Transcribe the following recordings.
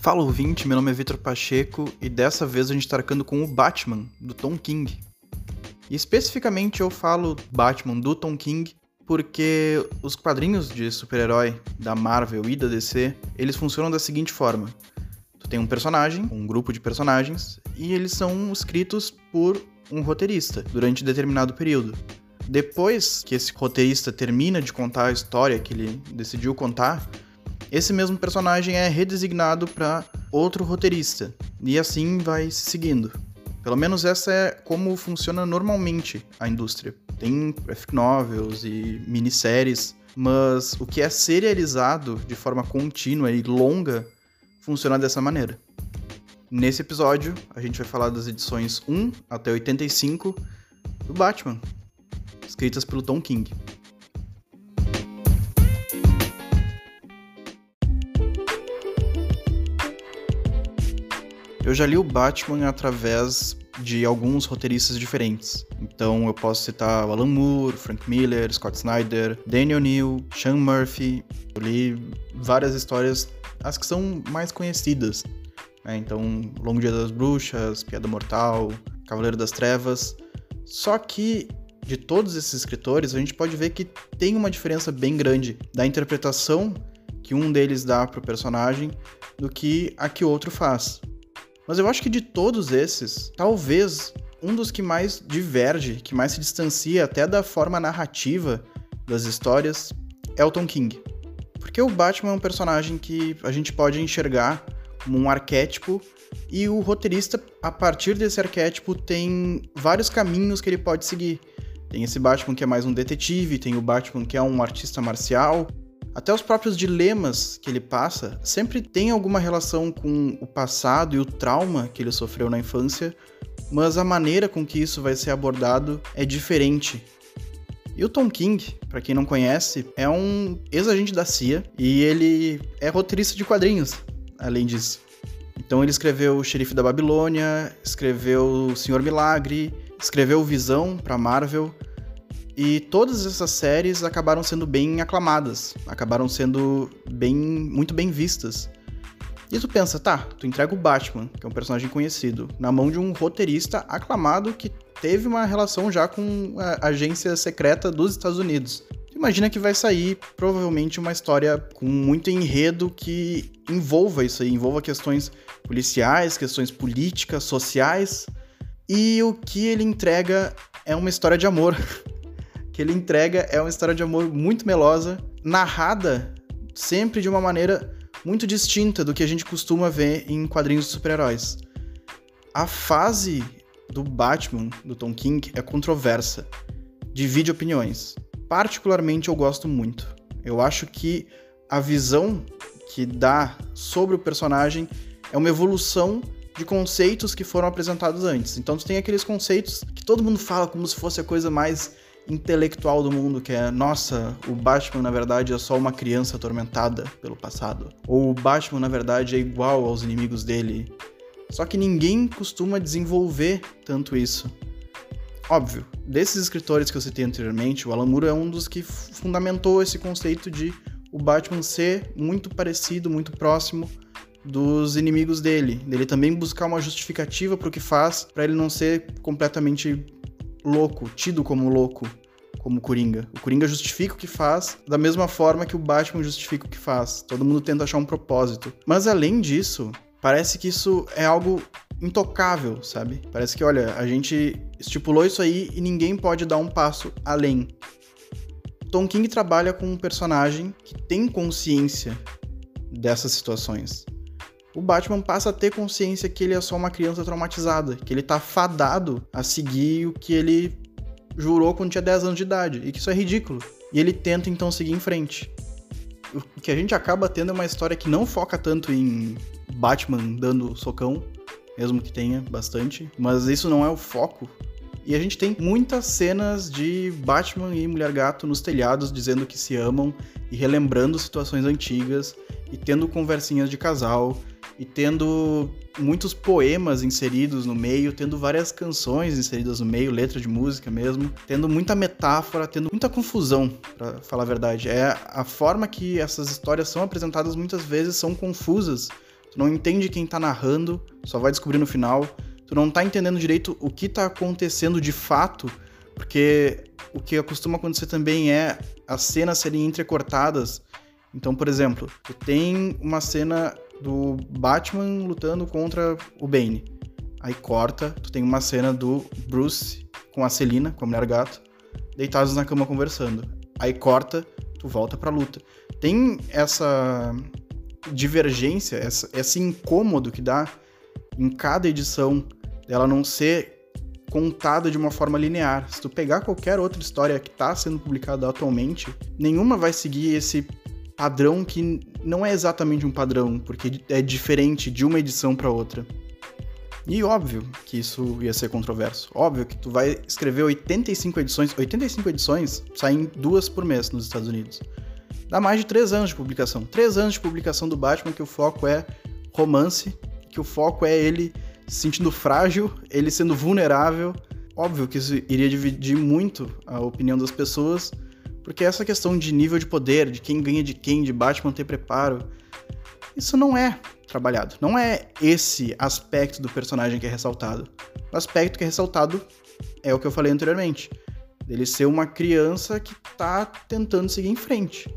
Fala ouvinte, meu nome é Vitor Pacheco e dessa vez a gente está arcando com o Batman, do Tom King. E especificamente eu falo Batman do Tom King porque os quadrinhos de super-herói da Marvel e da DC, eles funcionam da seguinte forma. Tu tem um personagem, um grupo de personagens, e eles são escritos por um roteirista durante determinado período. Depois que esse roteirista termina de contar a história que ele decidiu contar, esse mesmo personagem é redesignado para outro roteirista. E assim vai se seguindo. Pelo menos essa é como funciona normalmente a indústria. Tem graphic novels e minisséries, mas o que é serializado de forma contínua e longa funciona dessa maneira. Nesse episódio, a gente vai falar das edições 1 até 85 do Batman, escritas pelo Tom King. Eu já li o Batman através de alguns roteiristas diferentes. Então eu posso citar o Alan Moore, Frank Miller, Scott Snyder, Daniel Neal, Sean Murphy. Eu li várias histórias, as que são mais conhecidas. Né? Então, Longo Dia das Bruxas, Piada Mortal, Cavaleiro das Trevas. Só que de todos esses escritores, a gente pode ver que tem uma diferença bem grande da interpretação que um deles dá para o personagem do que a que o outro faz. Mas eu acho que de todos esses, talvez um dos que mais diverge, que mais se distancia até da forma narrativa das histórias, é o Tom King. Porque o Batman é um personagem que a gente pode enxergar como um arquétipo e o roteirista, a partir desse arquétipo, tem vários caminhos que ele pode seguir. Tem esse Batman que é mais um detetive, tem o Batman que é um artista marcial, até os próprios dilemas que ele passa sempre tem alguma relação com o passado e o trauma que ele sofreu na infância, mas a maneira com que isso vai ser abordado é diferente. E o Tom King, para quem não conhece, é um ex-agente da CIA e ele é roteirista de quadrinhos, além disso. Então ele escreveu O Xerife da Babilônia, escreveu O Senhor Milagre, escreveu Visão para Marvel, e todas essas séries acabaram sendo bem aclamadas, acabaram sendo bem muito bem vistas. E tu pensa, tá, tu entrega o Batman, que é um personagem conhecido, na mão de um roteirista aclamado que teve uma relação já com a agência secreta dos Estados Unidos. Tu imagina que vai sair provavelmente uma história com muito enredo que envolva isso aí, envolva questões policiais, questões políticas, sociais. E o que ele entrega é uma história de amor que ele entrega é uma história de amor muito melosa, narrada sempre de uma maneira muito distinta do que a gente costuma ver em quadrinhos de super-heróis. A fase do Batman, do Tom King, é controversa, divide opiniões. Particularmente eu gosto muito. Eu acho que a visão que dá sobre o personagem é uma evolução de conceitos que foram apresentados antes. Então tu tem aqueles conceitos que todo mundo fala como se fosse a coisa mais intelectual do mundo, que é, nossa, o Batman na verdade é só uma criança atormentada pelo passado. Ou o Batman na verdade é igual aos inimigos dele. Só que ninguém costuma desenvolver tanto isso. Óbvio, desses escritores que eu citei anteriormente, o Alan Moore é um dos que fundamentou esse conceito de o Batman ser muito parecido, muito próximo dos inimigos dele, dele também buscar uma justificativa para o que faz, para ele não ser completamente louco, tido como louco, como Coringa. O Coringa justifica o que faz da mesma forma que o Batman justifica o que faz. Todo mundo tenta achar um propósito. Mas além disso, parece que isso é algo intocável, sabe? Parece que, olha, a gente estipulou isso aí e ninguém pode dar um passo além. Tom King trabalha com um personagem que tem consciência dessas situações o Batman passa a ter consciência que ele é só uma criança traumatizada, que ele tá fadado a seguir o que ele jurou quando tinha 10 anos de idade, e que isso é ridículo. E ele tenta então seguir em frente. O que a gente acaba tendo é uma história que não foca tanto em Batman dando socão, mesmo que tenha bastante, mas isso não é o foco. E a gente tem muitas cenas de Batman e Mulher Gato nos telhados dizendo que se amam e relembrando situações antigas e tendo conversinhas de casal e tendo muitos poemas inseridos no meio, tendo várias canções inseridas no meio, letra de música mesmo, tendo muita metáfora, tendo muita confusão, para falar a verdade. É a forma que essas histórias são apresentadas muitas vezes são confusas Tu não entende quem tá narrando, só vai descobrir no final. Tu não tá entendendo direito o que tá acontecendo de fato, porque o que costuma acontecer também é as cenas serem entrecortadas. Então, por exemplo, tu tem uma cena do Batman lutando contra o Bane. Aí corta, tu tem uma cena do Bruce com a Celina, com a mulher gato, deitados na cama conversando. Aí corta, tu volta pra luta. Tem essa divergência, essa, esse incômodo que dá em cada edição dela não ser contada de uma forma linear. Se tu pegar qualquer outra história que está sendo publicada atualmente, nenhuma vai seguir esse padrão que não é exatamente um padrão, porque é diferente de uma edição para outra. E óbvio que isso ia ser controverso. Óbvio que tu vai escrever 85 edições. 85 edições saem duas por mês nos Estados Unidos. Dá mais de três anos de publicação. Três anos de publicação do Batman que o foco é romance, que o foco é ele se sentindo frágil, ele sendo vulnerável. Óbvio que isso iria dividir muito a opinião das pessoas, porque essa questão de nível de poder, de quem ganha de quem, de Batman ter preparo, isso não é trabalhado. Não é esse aspecto do personagem que é ressaltado. O aspecto que é ressaltado é o que eu falei anteriormente. Ele ser uma criança que tá tentando seguir em frente.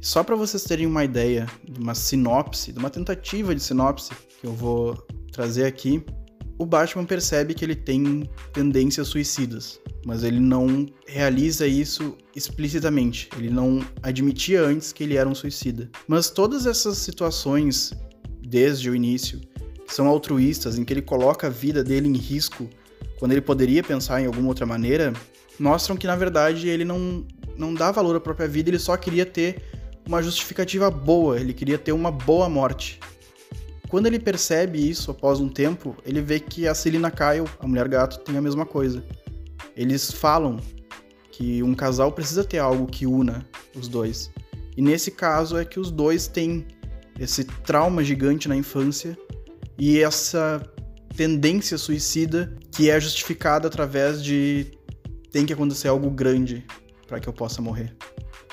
Só para vocês terem uma ideia de uma sinopse, de uma tentativa de sinopse que eu vou trazer aqui, o Batman percebe que ele tem tendências suicidas, mas ele não realiza isso explicitamente. Ele não admitia antes que ele era um suicida. Mas todas essas situações, desde o início, são altruístas, em que ele coloca a vida dele em risco quando ele poderia pensar em alguma outra maneira, mostram que na verdade ele não, não dá valor à própria vida, ele só queria ter uma justificativa boa, ele queria ter uma boa morte. Quando ele percebe isso após um tempo, ele vê que a Selina Kyle, a mulher gato, tem a mesma coisa. Eles falam que um casal precisa ter algo que una os dois. E nesse caso é que os dois têm esse trauma gigante na infância e essa tendência suicida que é justificada através de tem que acontecer algo grande para que eu possa morrer.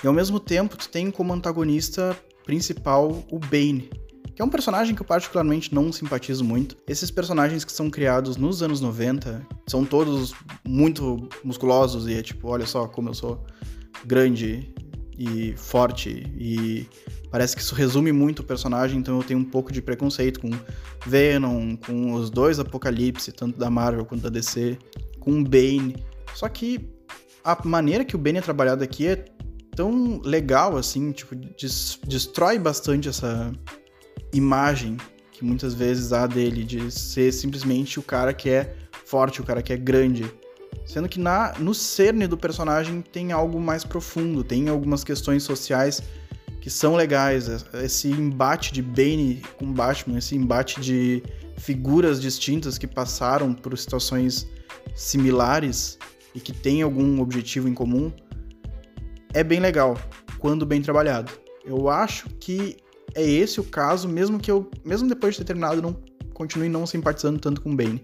E ao mesmo tempo, tu tem como antagonista principal o Bane, que é um personagem que eu particularmente não simpatizo muito. Esses personagens que são criados nos anos 90 são todos muito musculosos e é tipo, olha só como eu sou grande e forte e parece que isso resume muito o personagem, então eu tenho um pouco de preconceito com Venom, com os dois Apocalipse, tanto da Marvel quanto da DC, com Bane. Só que a maneira que o Bane é trabalhado aqui é tão legal, assim, tipo, des destrói bastante essa imagem que muitas vezes há dele, de ser simplesmente o cara que é forte, o cara que é grande. Sendo que na, no cerne do personagem tem algo mais profundo, tem algumas questões sociais que são legais. Esse embate de Bane com Batman, esse embate de figuras distintas que passaram por situações similares e que têm algum objetivo em comum, é bem legal quando bem trabalhado. Eu acho que é esse o caso, mesmo que eu, mesmo depois de ter terminado, não continue não simpatizando tanto com o Bane.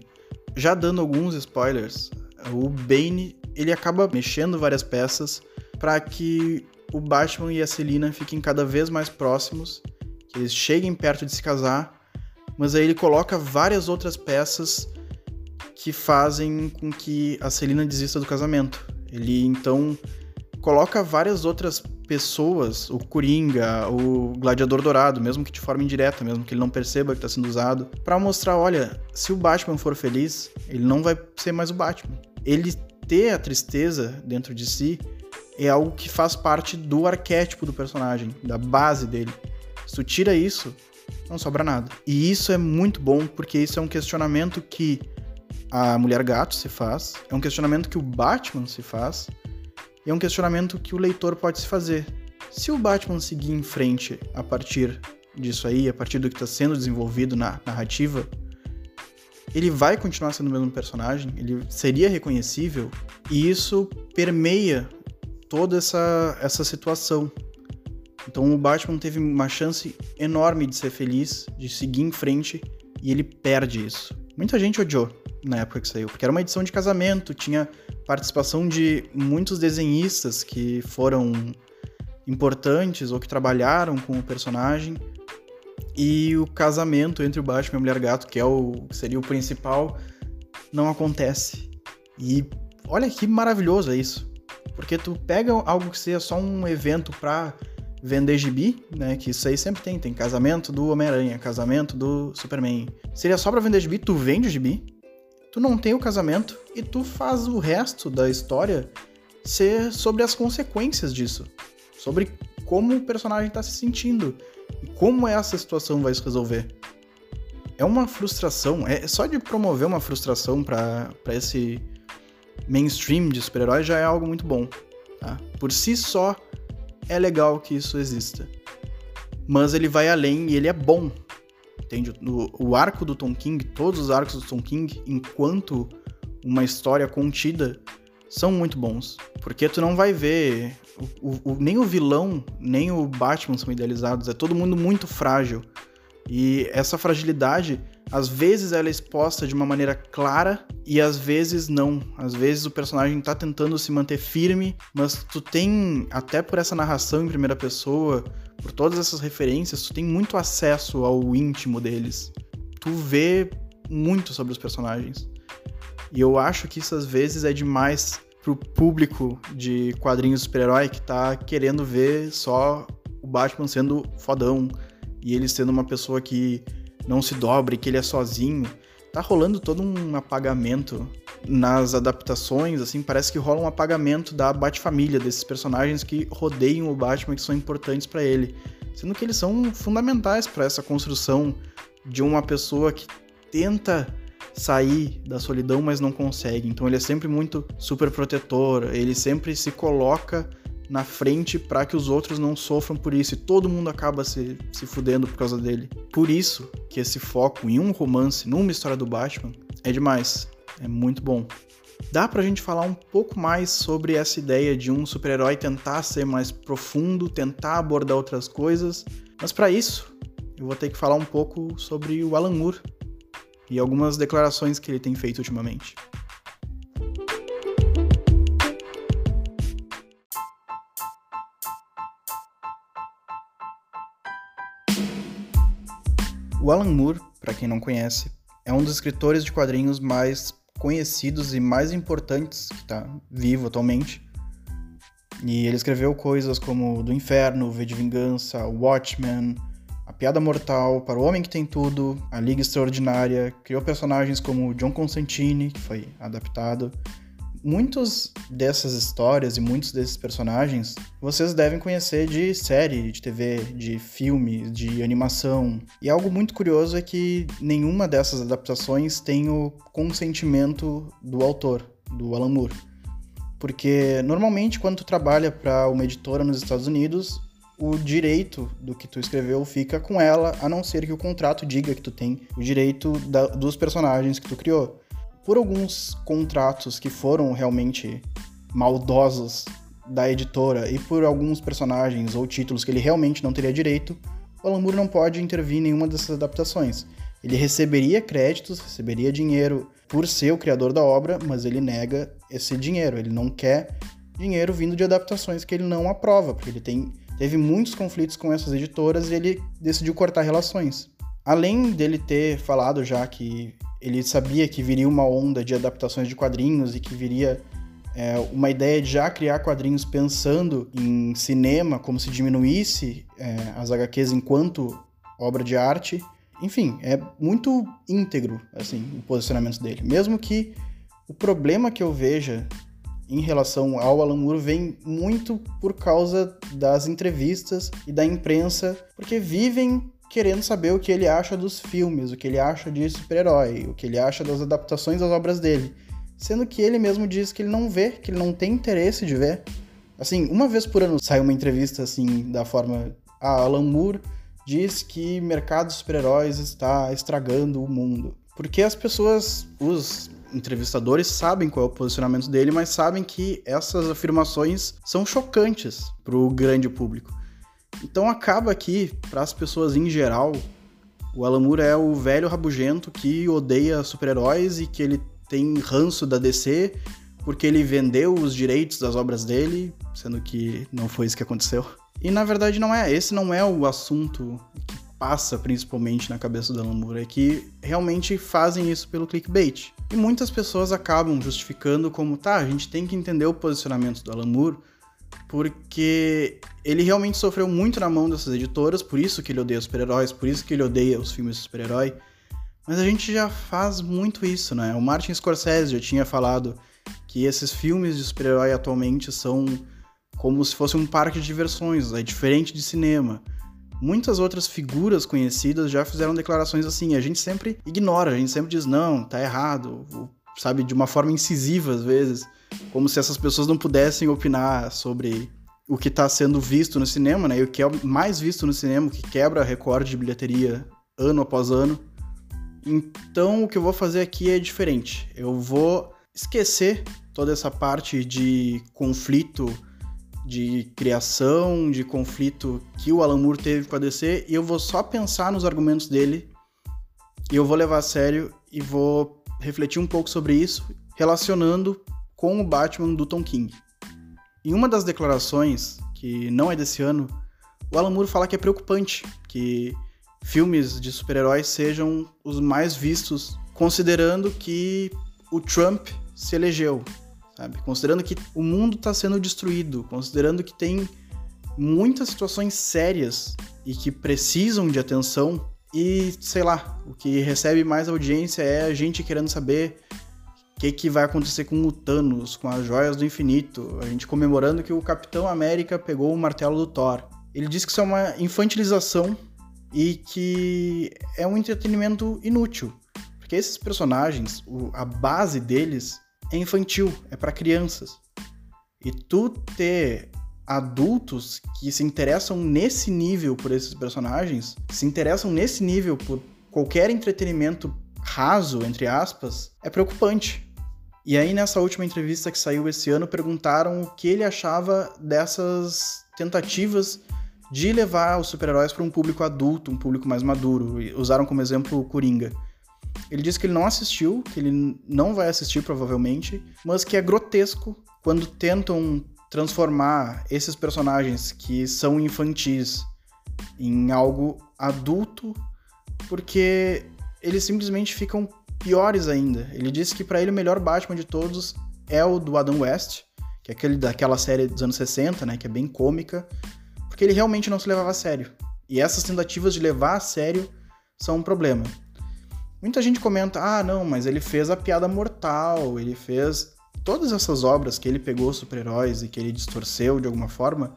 Já dando alguns spoilers, o Bane ele acaba mexendo várias peças para que o Batman e a Selina fiquem cada vez mais próximos, que eles cheguem perto de se casar, mas aí ele coloca várias outras peças que fazem com que a Selina desista do casamento. Ele então coloca várias outras pessoas, o Coringa, o Gladiador Dourado, mesmo que de forma indireta, mesmo que ele não perceba que está sendo usado, para mostrar, olha, se o Batman for feliz, ele não vai ser mais o Batman. Ele ter a tristeza dentro de si é algo que faz parte do arquétipo do personagem, da base dele. Se tu tira isso, não sobra nada. E isso é muito bom porque isso é um questionamento que a Mulher Gato se faz, é um questionamento que o Batman se faz, e é um questionamento que o leitor pode se fazer. Se o Batman seguir em frente a partir disso aí, a partir do que está sendo desenvolvido na narrativa, ele vai continuar sendo o mesmo personagem, ele seria reconhecível, e isso permeia toda essa, essa situação. Então o Batman teve uma chance enorme de ser feliz, de seguir em frente, e ele perde isso. Muita gente odiou na época que saiu, porque era uma edição de casamento, tinha participação de muitos desenhistas que foram importantes ou que trabalharam com o personagem. E o casamento entre o Batman e a Mulher Gato, que é o que seria o principal, não acontece. E olha que maravilhoso é isso. Porque tu pega algo que seja só um evento pra vender gibi, né? Que isso aí sempre tem. Tem casamento do Homem-Aranha, casamento do Superman. Seria só pra vender gibi, tu vende o gibi, tu não tem o casamento e tu faz o resto da história ser sobre as consequências disso. Sobre como o personagem tá se sentindo e como essa situação vai se resolver. É uma frustração, é só de promover uma frustração para esse mainstream de super-heróis já é algo muito bom. Tá? Por si só, é legal que isso exista. Mas ele vai além e ele é bom. Entende? O, o arco do Tom King, todos os arcos do Tom King, enquanto uma história contida, são muito bons. Porque tu não vai ver. O, o, nem o vilão, nem o Batman são idealizados. É todo mundo muito frágil. E essa fragilidade às vezes ela é exposta de uma maneira clara e às vezes não. Às vezes o personagem tá tentando se manter firme, mas tu tem, até por essa narração em primeira pessoa, por todas essas referências, tu tem muito acesso ao íntimo deles. Tu vê muito sobre os personagens. E eu acho que isso às vezes é demais pro público de quadrinhos super-herói que tá querendo ver só o Batman sendo fodão e ele sendo uma pessoa que não se dobre, que ele é sozinho. Tá rolando todo um apagamento nas adaptações, assim, parece que rola um apagamento da Bat-família, desses personagens que rodeiam o Batman, que são importantes para ele. Sendo que eles são fundamentais para essa construção de uma pessoa que tenta sair da solidão, mas não consegue. Então ele é sempre muito super protetor, ele sempre se coloca na frente para que os outros não sofram por isso e todo mundo acaba se, se fudendo por causa dele. Por isso que esse foco em um romance, numa história do Batman, é demais. É muito bom. Dá pra gente falar um pouco mais sobre essa ideia de um super-herói tentar ser mais profundo, tentar abordar outras coisas, mas para isso eu vou ter que falar um pouco sobre o Alan Moore e algumas declarações que ele tem feito ultimamente. O Alan Moore, para quem não conhece, é um dos escritores de quadrinhos mais conhecidos e mais importantes que está vivo atualmente. E ele escreveu coisas como Do Inferno, V de Vingança, Watchmen, A Piada Mortal, Para o Homem que Tem Tudo, A Liga Extraordinária, criou personagens como John Constantine, que foi adaptado, muitos dessas histórias e muitos desses personagens vocês devem conhecer de série, de TV, de filme, de animação. E algo muito curioso é que nenhuma dessas adaptações tem o consentimento do autor, do Alan Moore. Porque normalmente quando tu trabalha para uma editora nos Estados Unidos, o direito do que tu escreveu fica com ela, a não ser que o contrato diga que tu tem o direito da, dos personagens que tu criou por alguns contratos que foram realmente maldosos da editora e por alguns personagens ou títulos que ele realmente não teria direito, o Alan Moore não pode intervir em nenhuma dessas adaptações. Ele receberia créditos, receberia dinheiro por ser o criador da obra, mas ele nega esse dinheiro. Ele não quer dinheiro vindo de adaptações que ele não aprova, porque ele tem, teve muitos conflitos com essas editoras e ele decidiu cortar relações. Além dele ter falado já que ele sabia que viria uma onda de adaptações de quadrinhos e que viria é, uma ideia de já criar quadrinhos pensando em cinema, como se diminuísse é, as HQs enquanto obra de arte. Enfim, é muito íntegro assim o posicionamento dele. Mesmo que o problema que eu veja em relação ao Alan Moore vem muito por causa das entrevistas e da imprensa, porque vivem querendo saber o que ele acha dos filmes, o que ele acha de super-herói, o que ele acha das adaptações das obras dele. Sendo que ele mesmo diz que ele não vê, que ele não tem interesse de ver. Assim, uma vez por ano sai uma entrevista assim, da forma. Ah, Alan Moore diz que mercado de super-heróis está estragando o mundo. Porque as pessoas, os entrevistadores, sabem qual é o posicionamento dele, mas sabem que essas afirmações são chocantes para o grande público. Então acaba que, para as pessoas em geral, o Alan Moore é o velho rabugento que odeia super-heróis e que ele tem ranço da DC porque ele vendeu os direitos das obras dele, sendo que não foi isso que aconteceu. E na verdade não é, esse não é o assunto que passa principalmente na cabeça do Alan Moore é que realmente fazem isso pelo clickbait. E muitas pessoas acabam justificando como, tá, a gente tem que entender o posicionamento do Alan Moore, porque ele realmente sofreu muito na mão dessas editoras, por isso que ele odeia super-heróis, por isso que ele odeia os filmes de super-herói. Mas a gente já faz muito isso, né? O Martin Scorsese já tinha falado que esses filmes de super-herói atualmente são como se fosse um parque de diversões, é diferente de cinema. Muitas outras figuras conhecidas já fizeram declarações assim, a gente sempre ignora, a gente sempre diz, não, tá errado, sabe, de uma forma incisiva às vezes, como se essas pessoas não pudessem opinar sobre o que está sendo visto no cinema, né, e o que é mais visto no cinema, o que quebra recorde de bilheteria ano após ano. Então, o que eu vou fazer aqui é diferente. Eu vou esquecer toda essa parte de conflito de criação, de conflito que o Alan Moore teve com a DC, e eu vou só pensar nos argumentos dele, e eu vou levar a sério e vou refletir um pouco sobre isso, relacionando com o Batman do Tom King. Em uma das declarações, que não é desse ano, o Alan Moore fala que é preocupante que filmes de super-heróis sejam os mais vistos, considerando que o Trump se elegeu sabe? Considerando que o mundo está sendo destruído, considerando que tem muitas situações sérias e que precisam de atenção e, sei lá, o que recebe mais audiência é a gente querendo saber que, que vai acontecer com o Thanos, com as joias do infinito, a gente comemorando que o Capitão América pegou o martelo do Thor. Ele diz que isso é uma infantilização e que é um entretenimento inútil. Porque esses personagens, a base deles é infantil, é para crianças. E tu ter adultos que se interessam nesse nível por esses personagens, se interessam nesse nível por qualquer entretenimento raso, entre aspas, é preocupante. E aí, nessa última entrevista que saiu esse ano, perguntaram o que ele achava dessas tentativas de levar os super-heróis para um público adulto, um público mais maduro. Usaram como exemplo o Coringa. Ele disse que ele não assistiu, que ele não vai assistir provavelmente, mas que é grotesco quando tentam transformar esses personagens que são infantis em algo adulto, porque eles simplesmente ficam piores ainda. Ele disse que para ele o melhor Batman de todos é o do Adam West, que é aquele daquela série dos anos 60, né, que é bem cômica, porque ele realmente não se levava a sério. E essas tentativas de levar a sério são um problema. Muita gente comenta: ah, não, mas ele fez a piada mortal, ele fez todas essas obras que ele pegou super-heróis e que ele distorceu de alguma forma.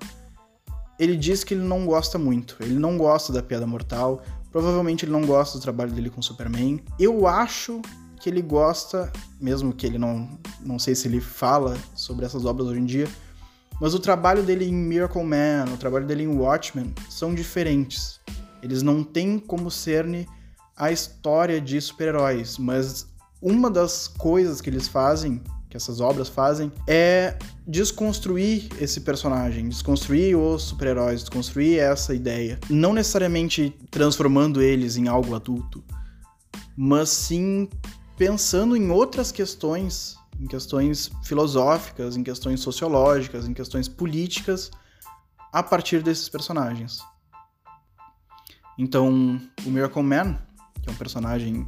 Ele diz que ele não gosta muito, ele não gosta da piada mortal, provavelmente ele não gosta do trabalho dele com Superman. Eu acho que ele gosta, mesmo que ele não, não sei se ele fala sobre essas obras hoje em dia, mas o trabalho dele em Miracle Man, o trabalho dele em Watchmen são diferentes. Eles não têm como cerne a história de super-heróis, mas uma das coisas que eles fazem, que essas obras fazem, é desconstruir esse personagem, desconstruir os super-heróis, desconstruir essa ideia. Não necessariamente transformando eles em algo adulto, mas sim pensando em outras questões, em questões filosóficas, em questões sociológicas, em questões políticas, a partir desses personagens. Então, o Miracle Man que é um personagem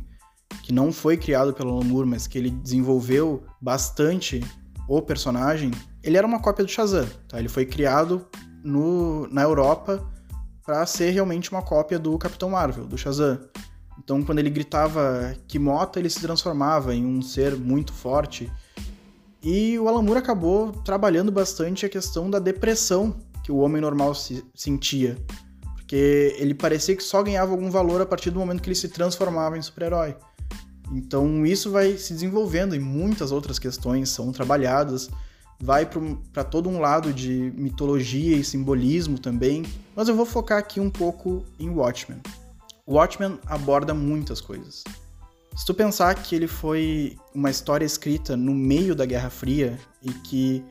que não foi criado pelo Alan Moore, mas que ele desenvolveu bastante o personagem, ele era uma cópia do Shazam, tá? Ele foi criado no, na Europa para ser realmente uma cópia do Capitão Marvel, do Shazam. Então, quando ele gritava Kimota, ele se transformava em um ser muito forte. E o Alan Moore acabou trabalhando bastante a questão da depressão que o homem normal se sentia porque ele parecia que só ganhava algum valor a partir do momento que ele se transformava em super-herói. Então isso vai se desenvolvendo e muitas outras questões são trabalhadas, vai para todo um lado de mitologia e simbolismo também, mas eu vou focar aqui um pouco em Watchmen. Watchmen aborda muitas coisas. Se tu pensar que ele foi uma história escrita no meio da Guerra Fria e que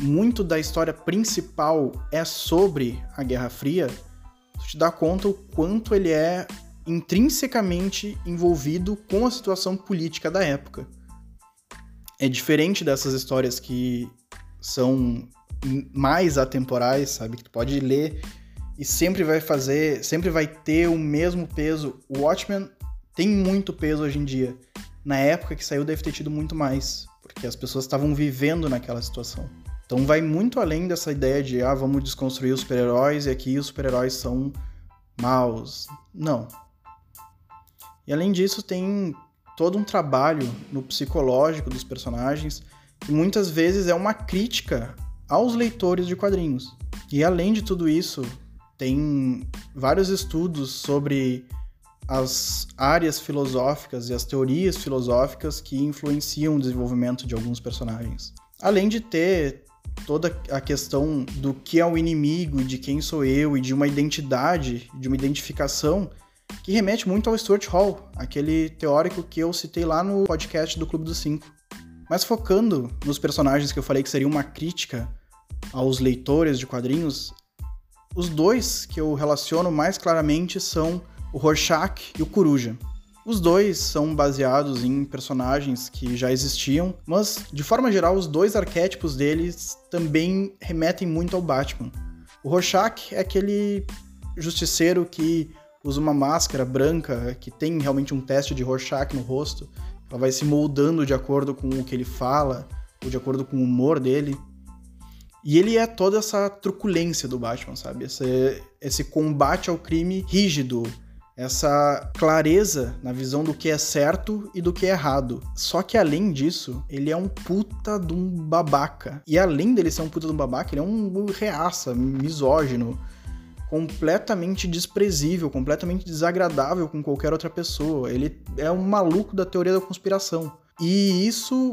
muito da história principal é sobre a Guerra Fria, tu te dá conta o quanto ele é intrinsecamente envolvido com a situação política da época. É diferente dessas histórias que são mais atemporais, sabe? Que tu pode ler e sempre vai fazer, sempre vai ter o mesmo peso. O Watchmen tem muito peso hoje em dia. Na época que saiu deve ter tido muito mais, porque as pessoas estavam vivendo naquela situação. Então vai muito além dessa ideia de ah, vamos desconstruir os super-heróis e aqui os super-heróis são maus. Não. E além disso, tem todo um trabalho no psicológico dos personagens que muitas vezes é uma crítica aos leitores de quadrinhos. E além de tudo isso, tem vários estudos sobre as áreas filosóficas e as teorias filosóficas que influenciam o desenvolvimento de alguns personagens. Além de ter toda a questão do que é o inimigo, de quem sou eu e de uma identidade, de uma identificação que remete muito ao Stuart Hall, aquele teórico que eu citei lá no podcast do Clube dos Cinco. Mas focando nos personagens que eu falei que seria uma crítica aos leitores de quadrinhos, os dois que eu relaciono mais claramente são o Rorschach e o Coruja. Os dois são baseados em personagens que já existiam, mas de forma geral os dois arquétipos deles também remetem muito ao Batman. O Rorschach é aquele justiceiro que usa uma máscara branca, que tem realmente um teste de Rorschach no rosto. Ela vai se moldando de acordo com o que ele fala, ou de acordo com o humor dele. E ele é toda essa truculência do Batman, sabe? Esse, esse combate ao crime rígido, essa clareza na visão do que é certo e do que é errado. Só que além disso, ele é um puta de um babaca. E além dele ser um puta de um babaca, ele é um reaça, misógino, completamente desprezível, completamente desagradável com qualquer outra pessoa. Ele é um maluco da teoria da conspiração. E isso,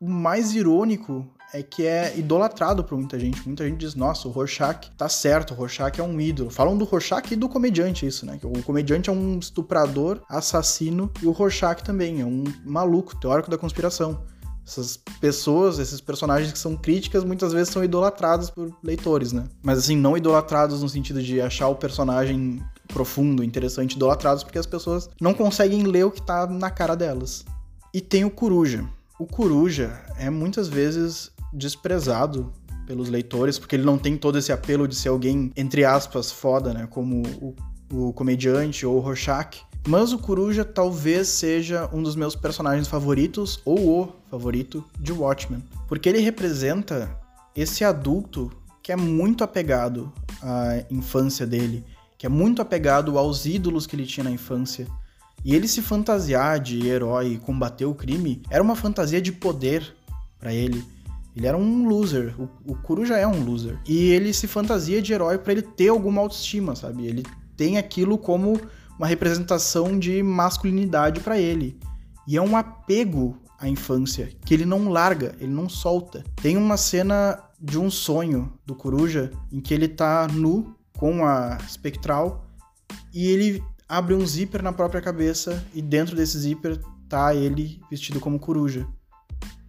o mais irônico é que é idolatrado por muita gente. Muita gente diz, nossa, o Rorschach tá certo, o Rorschach é um ídolo. Falam do Rorschach e do comediante isso, né? O comediante é um estuprador, assassino, e o Rorschach também é um maluco, teórico da conspiração. Essas pessoas, esses personagens que são críticas, muitas vezes são idolatrados por leitores, né? Mas assim, não idolatrados no sentido de achar o personagem profundo, interessante, idolatrados porque as pessoas não conseguem ler o que tá na cara delas. E tem o Coruja. O Coruja é muitas vezes desprezado pelos leitores, porque ele não tem todo esse apelo de ser alguém, entre aspas, foda, né? Como o, o comediante ou o Rorschach. Mas o Coruja talvez seja um dos meus personagens favoritos, ou o favorito, de Watchmen. Porque ele representa esse adulto que é muito apegado à infância dele, que é muito apegado aos ídolos que ele tinha na infância. E ele se fantasiar de herói e combater o crime era uma fantasia de poder para ele. Ele era um loser. O, o já é um loser. E ele se fantasia de herói para ele ter alguma autoestima, sabe? Ele tem aquilo como uma representação de masculinidade para ele. E é um apego à infância que ele não larga, ele não solta. Tem uma cena de um sonho do Coruja em que ele tá nu com a espectral e ele abre um zíper na própria cabeça e dentro desse zíper tá ele vestido como coruja.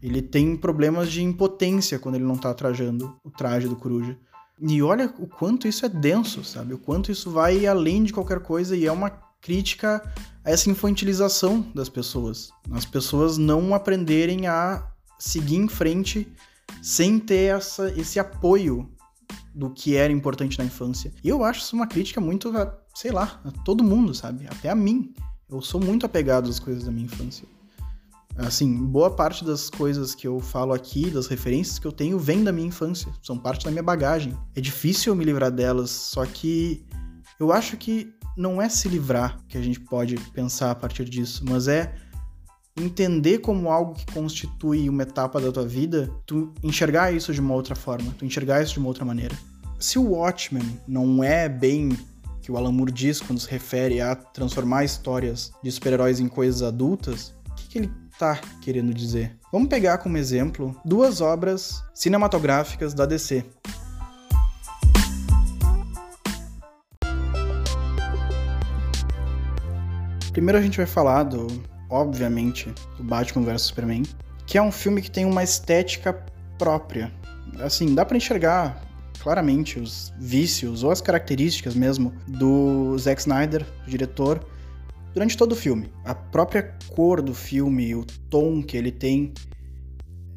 Ele tem problemas de impotência quando ele não tá trajando o traje do coruja. E olha o quanto isso é denso, sabe? O quanto isso vai além de qualquer coisa e é uma crítica a essa infantilização das pessoas. As pessoas não aprenderem a seguir em frente sem ter essa, esse apoio do que era importante na infância. E eu acho isso uma crítica muito, sei lá, a todo mundo, sabe? Até a mim. Eu sou muito apegado às coisas da minha infância. Assim, boa parte das coisas que eu falo aqui, das referências que eu tenho, vem da minha infância, são parte da minha bagagem. É difícil eu me livrar delas, só que eu acho que não é se livrar que a gente pode pensar a partir disso, mas é entender como algo que constitui uma etapa da tua vida, tu enxergar isso de uma outra forma, tu enxergar isso de uma outra maneira. Se o Watchmen não é bem que o Alan Moore diz quando se refere a transformar histórias de super-heróis em coisas adultas, o que, que ele tá querendo dizer? Vamos pegar como exemplo duas obras cinematográficas da DC. Primeiro a gente vai falar do, obviamente, do Batman vs Superman, que é um filme que tem uma estética própria. Assim, dá para enxergar claramente os vícios ou as características mesmo do Zack Snyder, diretor, durante todo o filme. A própria cor do filme, o tom que ele tem,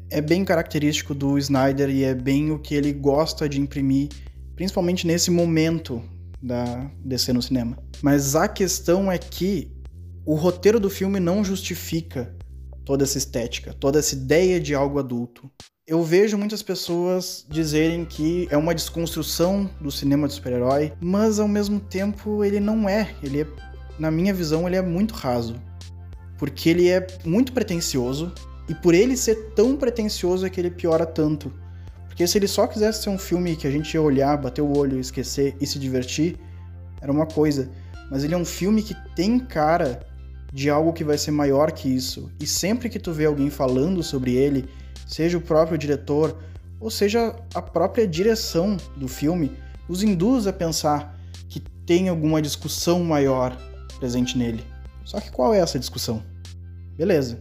é bem característico do Snyder e é bem o que ele gosta de imprimir, principalmente nesse momento da DC no cinema. Mas a questão é que o roteiro do filme não justifica toda essa estética, toda essa ideia de algo adulto. Eu vejo muitas pessoas dizerem que é uma desconstrução do cinema de super-herói, mas ao mesmo tempo ele não é. Ele é, na minha visão, ele é muito raso. Porque ele é muito pretencioso, e por ele ser tão pretencioso é que ele piora tanto. Porque se ele só quisesse ser um filme que a gente ia olhar, bater o olho, esquecer e se divertir, era uma coisa. Mas ele é um filme que tem cara de algo que vai ser maior que isso. E sempre que tu vê alguém falando sobre ele, seja o próprio diretor, ou seja a própria direção do filme, os induz a pensar que tem alguma discussão maior presente nele. Só que qual é essa discussão? Beleza.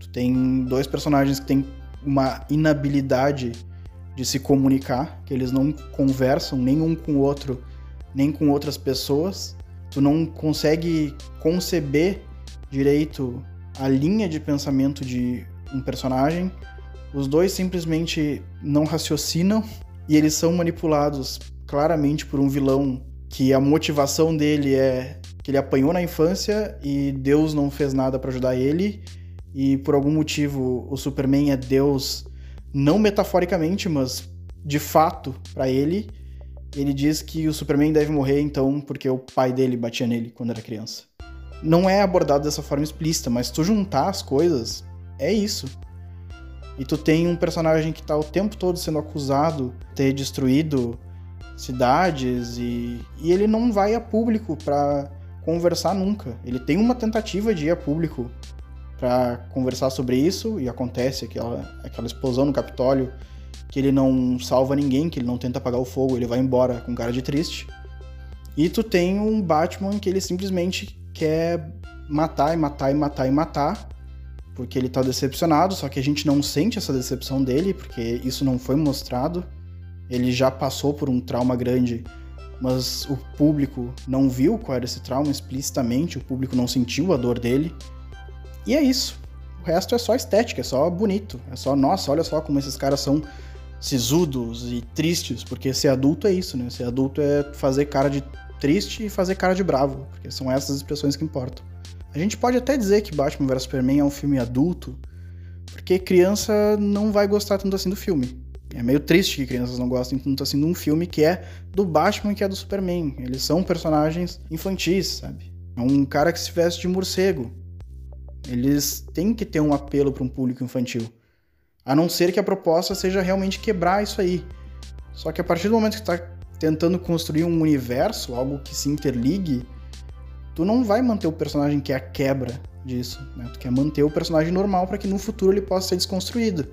Tu tem dois personagens que têm uma inabilidade de se comunicar, que eles não conversam nem um com o outro, nem com outras pessoas. Tu não consegue conceber direito a linha de pensamento de um personagem. Os dois simplesmente não raciocinam e eles são manipulados claramente por um vilão que a motivação dele é que ele apanhou na infância e Deus não fez nada para ajudar ele e por algum motivo o Superman é Deus não metaforicamente, mas de fato para ele. Ele diz que o Superman deve morrer então porque o pai dele batia nele quando era criança não é abordado dessa forma explícita, mas tu juntar as coisas, é isso. E tu tem um personagem que tá o tempo todo sendo acusado de ter destruído cidades e, e ele não vai a público para conversar nunca. Ele tem uma tentativa de ir a público para conversar sobre isso e acontece aquela, aquela explosão no Capitólio que ele não salva ninguém, que ele não tenta apagar o fogo, ele vai embora com cara de triste. E tu tem um Batman que ele simplesmente quer matar e matar e matar e matar, porque ele tá decepcionado, só que a gente não sente essa decepção dele, porque isso não foi mostrado. Ele já passou por um trauma grande, mas o público não viu qual era esse trauma explicitamente, o público não sentiu a dor dele. E é isso. O resto é só estética, é só bonito. É só, nossa, olha só como esses caras são sisudos e tristes, porque ser adulto é isso, né? Ser adulto é fazer cara de triste e fazer cara de bravo, porque são essas expressões que importam. A gente pode até dizer que Batman vs Superman é um filme adulto, porque criança não vai gostar tanto assim do filme. É meio triste que crianças não gostem tanto assim de um filme que é do Batman e que é do Superman. Eles são personagens infantis, sabe? É um cara que se veste de morcego. Eles têm que ter um apelo para um público infantil. A não ser que a proposta seja realmente quebrar isso aí. Só que a partir do momento que está tentando construir um universo, algo que se interligue, tu não vai manter o personagem que é a quebra disso, né? Tu quer manter o personagem normal para que no futuro ele possa ser desconstruído.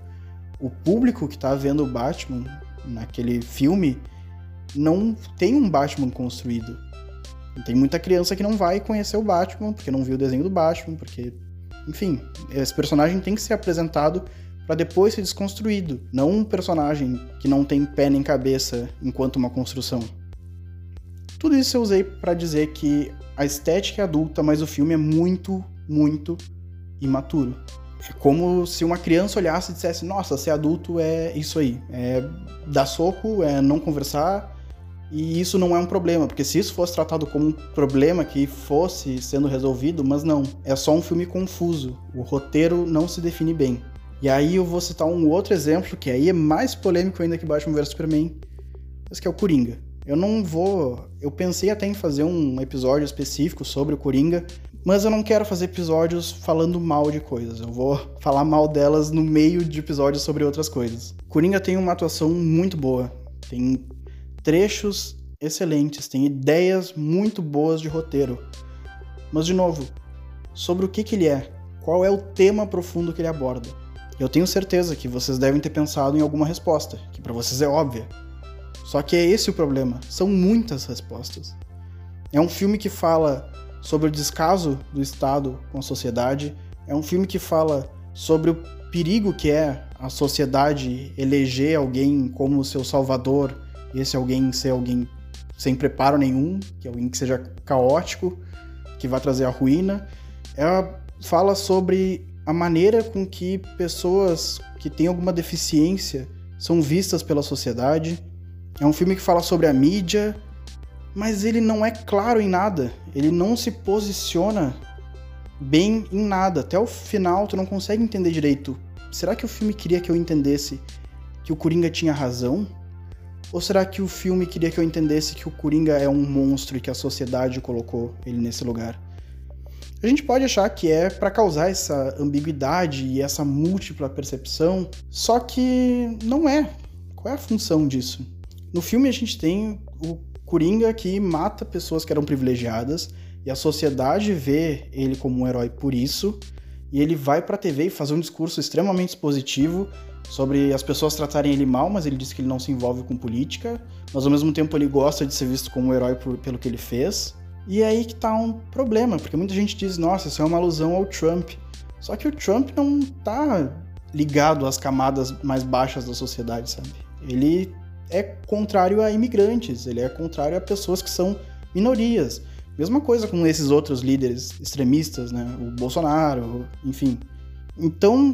O público que tá vendo o Batman naquele filme não tem um Batman construído. Tem muita criança que não vai conhecer o Batman porque não viu o desenho do Batman, porque enfim, esse personagem tem que ser apresentado para depois ser desconstruído, não um personagem que não tem pé nem cabeça enquanto uma construção. Tudo isso eu usei para dizer que a estética é adulta, mas o filme é muito, muito imaturo. É como se uma criança olhasse e dissesse: Nossa, ser adulto é isso aí, é dar soco, é não conversar, e isso não é um problema, porque se isso fosse tratado como um problema que fosse sendo resolvido, mas não, é só um filme confuso. O roteiro não se define bem. E aí eu vou citar um outro exemplo, que aí é mais polêmico ainda que Batman vs Superman, esse que é o Coringa. Eu não vou. Eu pensei até em fazer um episódio específico sobre o Coringa, mas eu não quero fazer episódios falando mal de coisas. Eu vou falar mal delas no meio de episódios sobre outras coisas. Coringa tem uma atuação muito boa, tem trechos excelentes, tem ideias muito boas de roteiro. Mas, de novo, sobre o que, que ele é, qual é o tema profundo que ele aborda. Eu tenho certeza que vocês devem ter pensado em alguma resposta, que para vocês é óbvia. Só que é esse o problema, são muitas respostas. É um filme que fala sobre o descaso do Estado com a sociedade, é um filme que fala sobre o perigo que é a sociedade eleger alguém como seu salvador, e esse alguém ser alguém sem preparo nenhum, que é alguém que seja caótico, que vai trazer a ruína. Ela fala sobre a maneira com que pessoas que têm alguma deficiência são vistas pela sociedade. É um filme que fala sobre a mídia, mas ele não é claro em nada. Ele não se posiciona bem em nada. Até o final tu não consegue entender direito. Será que o filme queria que eu entendesse que o Coringa tinha razão? Ou será que o filme queria que eu entendesse que o Coringa é um monstro e que a sociedade colocou ele nesse lugar? A gente pode achar que é para causar essa ambiguidade e essa múltipla percepção, só que não é. Qual é a função disso? No filme a gente tem o Coringa que mata pessoas que eram privilegiadas e a sociedade vê ele como um herói por isso, e ele vai para a TV e faz um discurso extremamente positivo sobre as pessoas tratarem ele mal, mas ele diz que ele não se envolve com política, mas ao mesmo tempo ele gosta de ser visto como um herói por, pelo que ele fez. E é aí que tá um problema, porque muita gente diz, nossa, isso é uma alusão ao Trump. Só que o Trump não tá ligado às camadas mais baixas da sociedade, sabe? Ele é contrário a imigrantes, ele é contrário a pessoas que são minorias. Mesma coisa com esses outros líderes extremistas, né? O Bolsonaro, enfim. Então,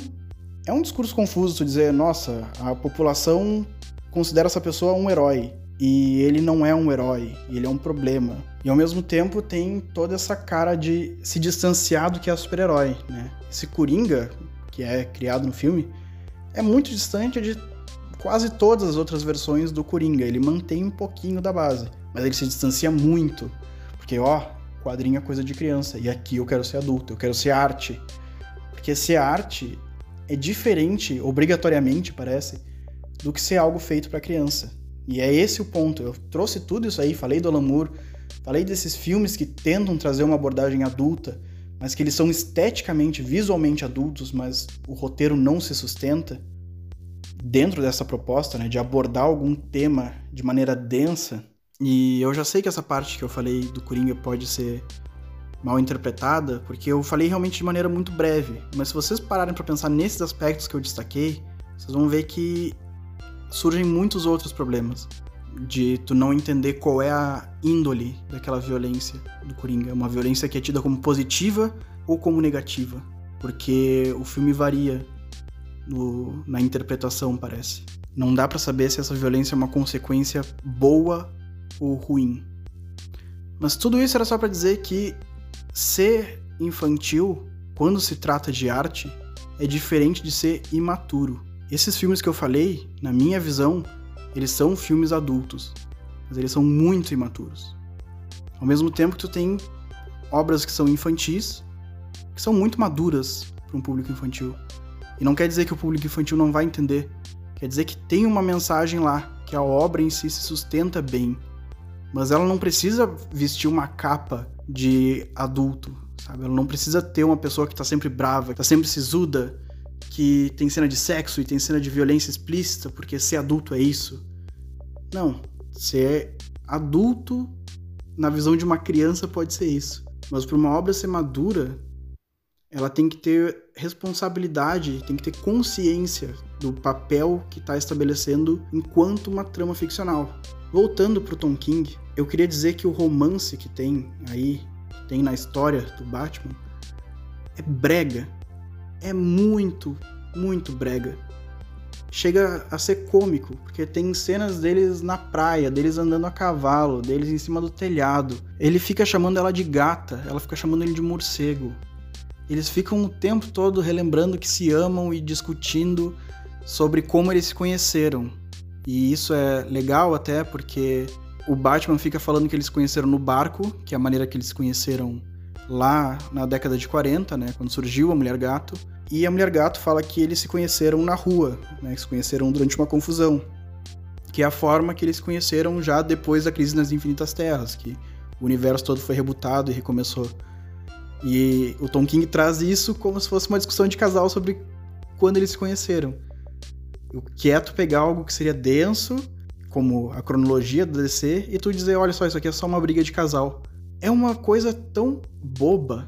é um discurso confuso tu dizer, nossa, a população considera essa pessoa um herói e ele não é um herói, ele é um problema. E ao mesmo tempo tem toda essa cara de se distanciar do que é super-herói, né? Esse Coringa, que é criado no filme, é muito distante de quase todas as outras versões do Coringa. Ele mantém um pouquinho da base, mas ele se distancia muito. Porque, ó, quadrinho é coisa de criança, e aqui eu quero ser adulto, eu quero ser arte. Porque ser arte é diferente, obrigatoriamente, parece, do que ser algo feito para criança. E é esse o ponto. Eu trouxe tudo isso aí, falei do Alan Moore, falei desses filmes que tentam trazer uma abordagem adulta, mas que eles são esteticamente, visualmente adultos, mas o roteiro não se sustenta. Dentro dessa proposta, né, de abordar algum tema de maneira densa, e eu já sei que essa parte que eu falei do Coringa pode ser mal interpretada, porque eu falei realmente de maneira muito breve, mas se vocês pararem para pensar nesses aspectos que eu destaquei, vocês vão ver que surgem muitos outros problemas de tu não entender qual é a índole daquela violência do Coringa, uma violência que é tida como positiva ou como negativa, porque o filme varia no, na interpretação, parece. Não dá para saber se essa violência é uma consequência boa ou ruim. Mas tudo isso era só para dizer que ser infantil, quando se trata de arte, é diferente de ser imaturo. Esses filmes que eu falei, na minha visão, eles são filmes adultos, mas eles são muito imaturos. Ao mesmo tempo que tu tem obras que são infantis, que são muito maduras para um público infantil. E não quer dizer que o público infantil não vai entender. Quer dizer que tem uma mensagem lá, que a obra em si se sustenta bem. Mas ela não precisa vestir uma capa de adulto, sabe? Ela não precisa ter uma pessoa que tá sempre brava, que tá sempre sisuda, que tem cena de sexo e tem cena de violência explícita, porque ser adulto é isso. Não. Ser adulto, na visão de uma criança, pode ser isso. Mas para uma obra ser madura, ela tem que ter responsabilidade, tem que ter consciência do papel que está estabelecendo enquanto uma trama ficcional. Voltando para o Tom King, eu queria dizer que o romance que tem aí, que tem na história do Batman, é brega. É muito, muito brega. Chega a ser cômico, porque tem cenas deles na praia, deles andando a cavalo, deles em cima do telhado. Ele fica chamando ela de gata, ela fica chamando ele de morcego. Eles ficam o tempo todo relembrando que se amam e discutindo sobre como eles se conheceram. E isso é legal até porque o Batman fica falando que eles se conheceram no barco, que é a maneira que eles se conheceram lá na década de 40, né, quando surgiu a Mulher Gato. E a Mulher Gato fala que eles se conheceram na rua, né, que se conheceram durante uma confusão, que é a forma que eles se conheceram já depois da crise nas Infinitas Terras, que o universo todo foi rebutado e recomeçou. E o Tom King traz isso como se fosse uma discussão de casal sobre quando eles se conheceram. O que é tu pegar algo que seria denso, como a cronologia do DC, e tu dizer, olha só, isso aqui é só uma briga de casal. É uma coisa tão boba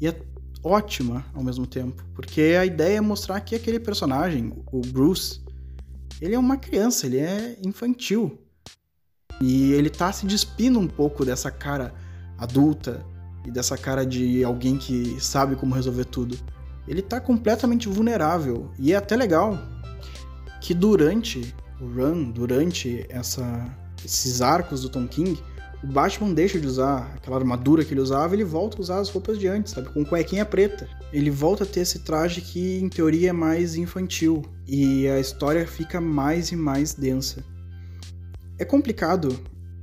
e é ótima ao mesmo tempo, porque a ideia é mostrar que aquele personagem, o Bruce, ele é uma criança, ele é infantil. E ele tá se despindo um pouco dessa cara adulta e dessa cara de alguém que sabe como resolver tudo. Ele tá completamente vulnerável e é até legal que durante o run, durante essa, esses arcos do Tom King, o Batman deixa de usar aquela armadura que ele usava, ele volta a usar as roupas de antes, sabe? Com cuequinha preta. Ele volta a ter esse traje que, em teoria, é mais infantil. E a história fica mais e mais densa. É complicado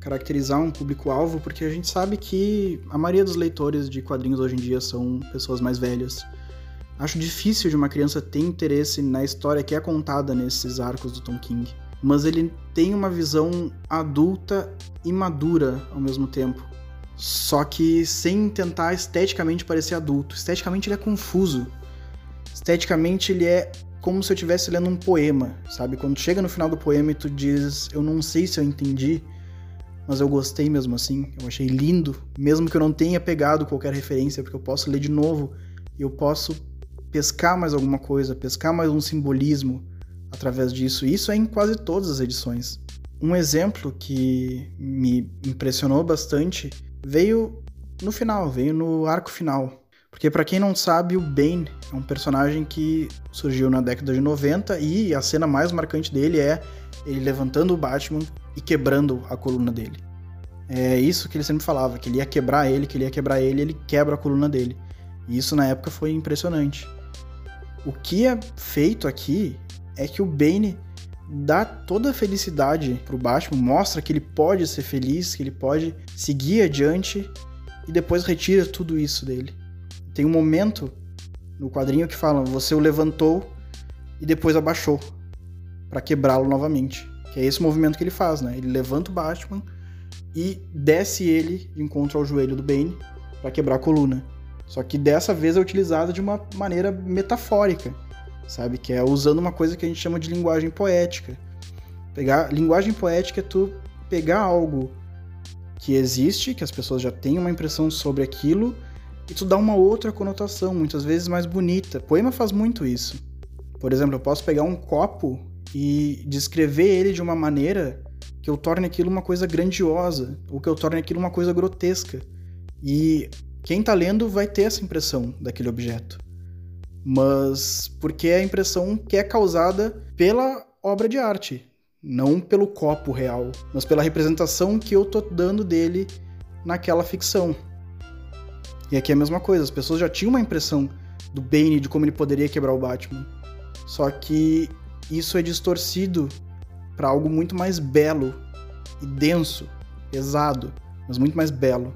caracterizar um público-alvo porque a gente sabe que a maioria dos leitores de quadrinhos hoje em dia são pessoas mais velhas. Acho difícil de uma criança ter interesse na história que é contada nesses arcos do Tom King mas ele tem uma visão adulta e madura ao mesmo tempo. Só que sem tentar esteticamente parecer adulto. Esteticamente ele é confuso. Esteticamente ele é como se eu estivesse lendo um poema, sabe? Quando chega no final do poema e tu diz, eu não sei se eu entendi, mas eu gostei mesmo assim. Eu achei lindo, mesmo que eu não tenha pegado qualquer referência, porque eu posso ler de novo e eu posso pescar mais alguma coisa, pescar mais um simbolismo através disso. Isso é em quase todas as edições. Um exemplo que me impressionou bastante veio no final, veio no arco final. Porque para quem não sabe, o Bane é um personagem que surgiu na década de 90 e a cena mais marcante dele é ele levantando o Batman e quebrando a coluna dele. É isso que ele sempre falava, que ele ia quebrar ele, que ele ia quebrar ele, ele quebra a coluna dele. E isso na época foi impressionante. O que é feito aqui é que o Bane dá toda a felicidade pro Batman, mostra que ele pode ser feliz, que ele pode seguir adiante e depois retira tudo isso dele. Tem um momento no quadrinho que fala: você o levantou e depois abaixou para quebrá-lo novamente. Que é esse movimento que ele faz, né? Ele levanta o Batman e desce ele de encontro ao joelho do Bane para quebrar a coluna. Só que dessa vez é utilizada de uma maneira metafórica sabe? Que é usando uma coisa que a gente chama de linguagem poética. Pegar linguagem poética é tu pegar algo que existe, que as pessoas já têm uma impressão sobre aquilo, e tu dá uma outra conotação, muitas vezes mais bonita. Poema faz muito isso. Por exemplo, eu posso pegar um copo e descrever ele de uma maneira que eu torne aquilo uma coisa grandiosa, ou que eu torne aquilo uma coisa grotesca. E quem tá lendo vai ter essa impressão daquele objeto mas porque é a impressão que é causada pela obra de arte, não pelo copo real, mas pela representação que eu tô dando dele naquela ficção. E aqui é a mesma coisa, as pessoas já tinham uma impressão do Bane, de como ele poderia quebrar o Batman. Só que isso é distorcido para algo muito mais belo e denso, pesado, mas muito mais belo.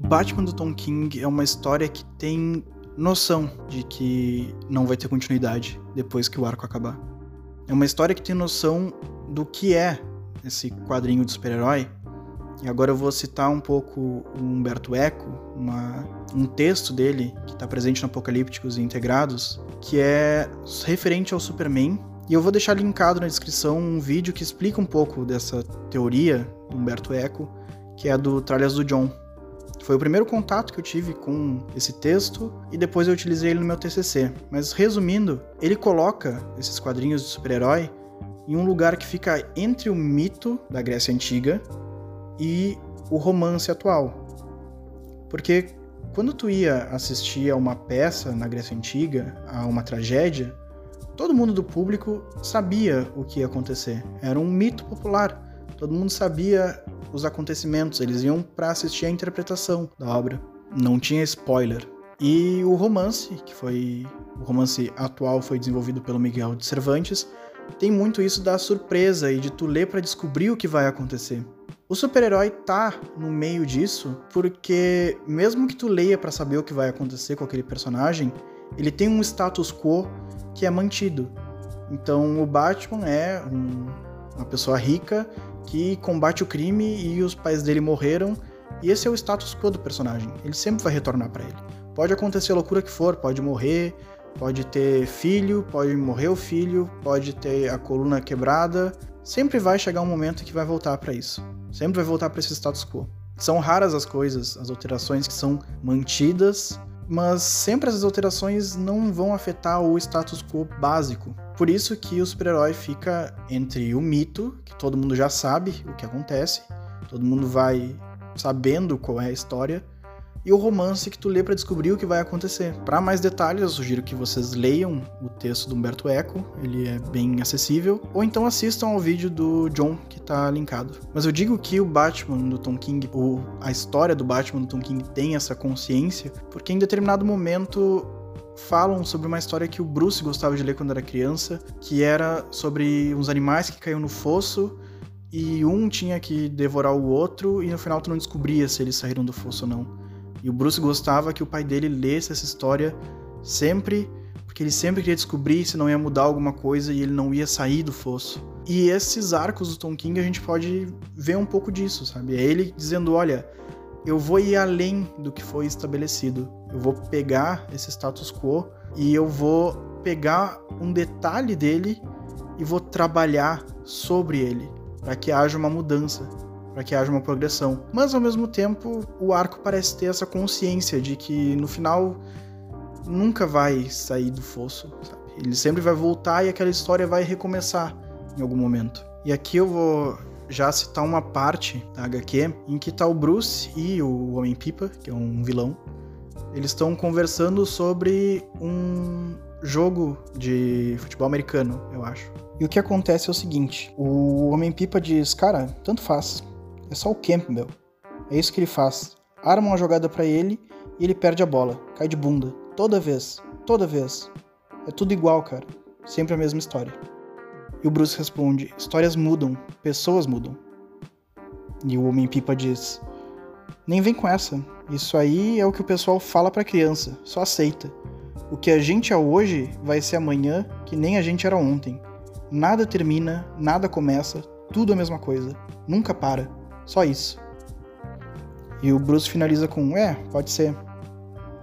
Batman do Tom King é uma história que tem noção de que não vai ter continuidade depois que o arco acabar. É uma história que tem noção do que é esse quadrinho de super-herói. E agora eu vou citar um pouco o Humberto Eco, uma, um texto dele que está presente no Apocalípticos e Integrados, que é referente ao Superman. E eu vou deixar linkado na descrição um vídeo que explica um pouco dessa teoria do Humberto Eco, que é do Tralhas do John, foi o primeiro contato que eu tive com esse texto e depois eu utilizei ele no meu TCC. Mas resumindo, ele coloca esses quadrinhos de super-herói em um lugar que fica entre o mito da Grécia Antiga e o romance atual. Porque quando tu ia assistir a uma peça na Grécia Antiga, a uma tragédia, todo mundo do público sabia o que ia acontecer. Era um mito popular. Todo mundo sabia os acontecimentos, eles iam para assistir a interpretação da obra. Não tinha spoiler. E o romance, que foi o romance atual foi desenvolvido pelo Miguel de Cervantes, tem muito isso da surpresa e de tu ler para descobrir o que vai acontecer. O super-herói tá no meio disso porque mesmo que tu leia para saber o que vai acontecer com aquele personagem, ele tem um status quo que é mantido. Então o Batman é um, uma pessoa rica que combate o crime e os pais dele morreram, e esse é o status quo do personagem. Ele sempre vai retornar para ele. Pode acontecer a loucura que for, pode morrer, pode ter filho, pode morrer o filho, pode ter a coluna quebrada, sempre vai chegar um momento que vai voltar para isso. Sempre vai voltar para esse status quo. São raras as coisas, as alterações que são mantidas, mas sempre essas alterações não vão afetar o status quo básico. Por isso que o super-herói fica entre o mito, que todo mundo já sabe o que acontece, todo mundo vai sabendo qual é a história, e o romance que tu lê para descobrir o que vai acontecer. Para mais detalhes, eu sugiro que vocês leiam o texto do Humberto Eco, ele é bem acessível, ou então assistam ao vídeo do John que tá linkado. Mas eu digo que o Batman do Tom King, ou a história do Batman do Tom King tem essa consciência, porque em determinado momento falam sobre uma história que o Bruce gostava de ler quando era criança, que era sobre uns animais que caíam no fosso e um tinha que devorar o outro e no final tu não descobria se eles saíram do fosso ou não. E o Bruce gostava que o pai dele lesse essa história sempre, porque ele sempre queria descobrir se não ia mudar alguma coisa e ele não ia sair do fosso. E esses arcos do Tom King a gente pode ver um pouco disso, sabe? É ele dizendo: olha, eu vou ir além do que foi estabelecido. Eu vou pegar esse status quo e eu vou pegar um detalhe dele e vou trabalhar sobre ele para que haja uma mudança para que haja uma progressão. Mas ao mesmo tempo, o arco parece ter essa consciência de que no final nunca vai sair do fosso, sabe? Ele sempre vai voltar e aquela história vai recomeçar em algum momento. E aqui eu vou já citar uma parte da HQ em que tá o Bruce e o Homem-Pipa, que é um vilão. Eles estão conversando sobre um jogo de futebol americano, eu acho. E o que acontece é o seguinte: o Homem-Pipa diz, cara, tanto faz. É só o Campbell. É isso que ele faz. Arma uma jogada para ele e ele perde a bola. Cai de bunda. Toda vez. Toda vez. É tudo igual, cara. Sempre a mesma história. E o Bruce responde: Histórias mudam, pessoas mudam. E o Homem-Pipa diz: Nem vem com essa. Isso aí é o que o pessoal fala pra criança. Só aceita. O que a gente é hoje vai ser amanhã que nem a gente era ontem. Nada termina, nada começa, tudo a mesma coisa. Nunca para. Só isso. E o Bruce finaliza com: É, pode ser.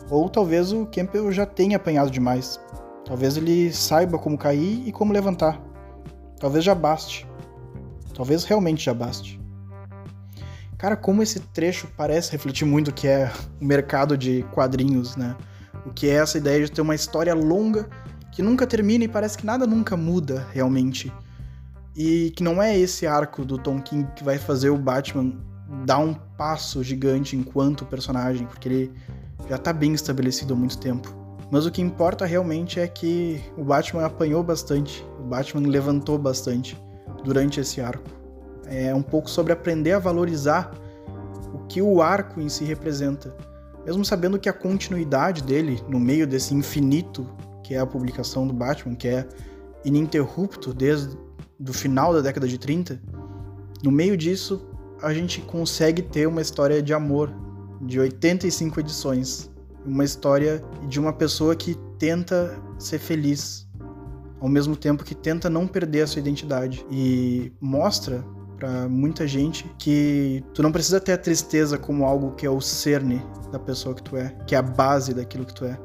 Ou talvez o Campbell já tenha apanhado demais. Talvez ele saiba como cair e como levantar. Talvez já baste. Talvez realmente já baste. Cara, como esse trecho parece refletir muito o que é o mercado de quadrinhos, né? O que é essa ideia de ter uma história longa que nunca termina e parece que nada nunca muda realmente. E que não é esse arco do Tom King que vai fazer o Batman dar um passo gigante enquanto personagem, porque ele já tá bem estabelecido há muito tempo. Mas o que importa realmente é que o Batman apanhou bastante, o Batman levantou bastante durante esse arco. É um pouco sobre aprender a valorizar o que o arco em si representa. Mesmo sabendo que a continuidade dele, no meio desse infinito que é a publicação do Batman, que é ininterrupto desde do final da década de 30, no meio disso a gente consegue ter uma história de amor de 85 edições, uma história de uma pessoa que tenta ser feliz, ao mesmo tempo que tenta não perder a sua identidade e mostra para muita gente que tu não precisa ter a tristeza como algo que é o cerne da pessoa que tu é, que é a base daquilo que tu é.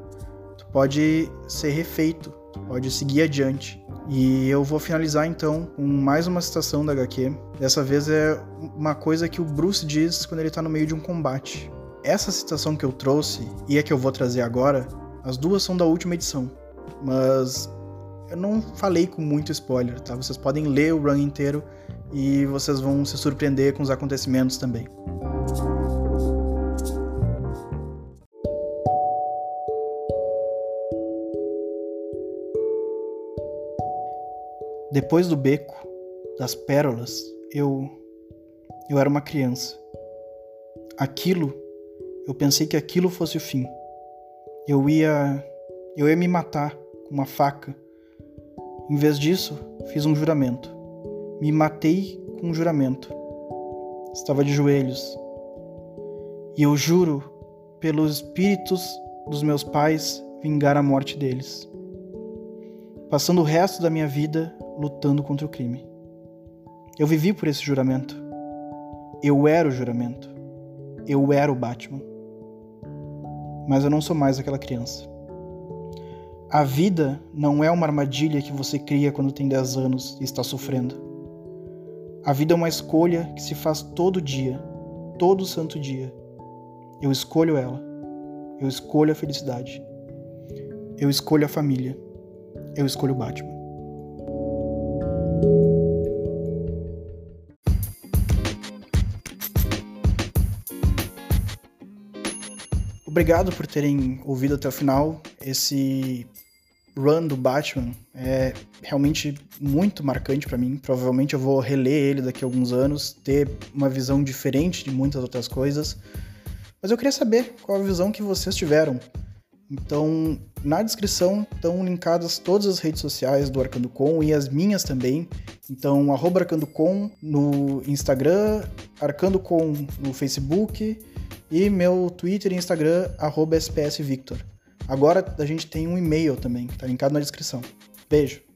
Tu pode ser refeito, pode seguir adiante. E eu vou finalizar então com mais uma citação da HQ. Dessa vez é uma coisa que o Bruce diz quando ele tá no meio de um combate. Essa citação que eu trouxe e a que eu vou trazer agora, as duas são da última edição. Mas eu não falei com muito spoiler, tá? Vocês podem ler o run inteiro e vocês vão se surpreender com os acontecimentos também. Depois do beco, das pérolas, eu. Eu era uma criança. Aquilo. Eu pensei que aquilo fosse o fim. Eu ia. Eu ia me matar com uma faca. Em vez disso, fiz um juramento. Me matei com um juramento. Estava de joelhos. E eu juro, pelos espíritos dos meus pais, vingar a morte deles. Passando o resto da minha vida lutando contra o crime. Eu vivi por esse juramento. Eu era o juramento. Eu era o Batman. Mas eu não sou mais aquela criança. A vida não é uma armadilha que você cria quando tem 10 anos e está sofrendo. A vida é uma escolha que se faz todo dia, todo santo dia. Eu escolho ela. Eu escolho a felicidade. Eu escolho a família. Eu escolho o Batman. Obrigado por terem ouvido até o final. Esse run do Batman é realmente muito marcante para mim. Provavelmente eu vou reler ele daqui a alguns anos, ter uma visão diferente de muitas outras coisas. Mas eu queria saber qual a visão que vocês tiveram. Então, na descrição estão linkadas todas as redes sociais do ArcandoCon e as minhas também. Então, ArcandoCon no Instagram, ArcandoCon no Facebook e meu Twitter e Instagram, SPSVictor. Agora a gente tem um e-mail também, que tá linkado na descrição. Beijo!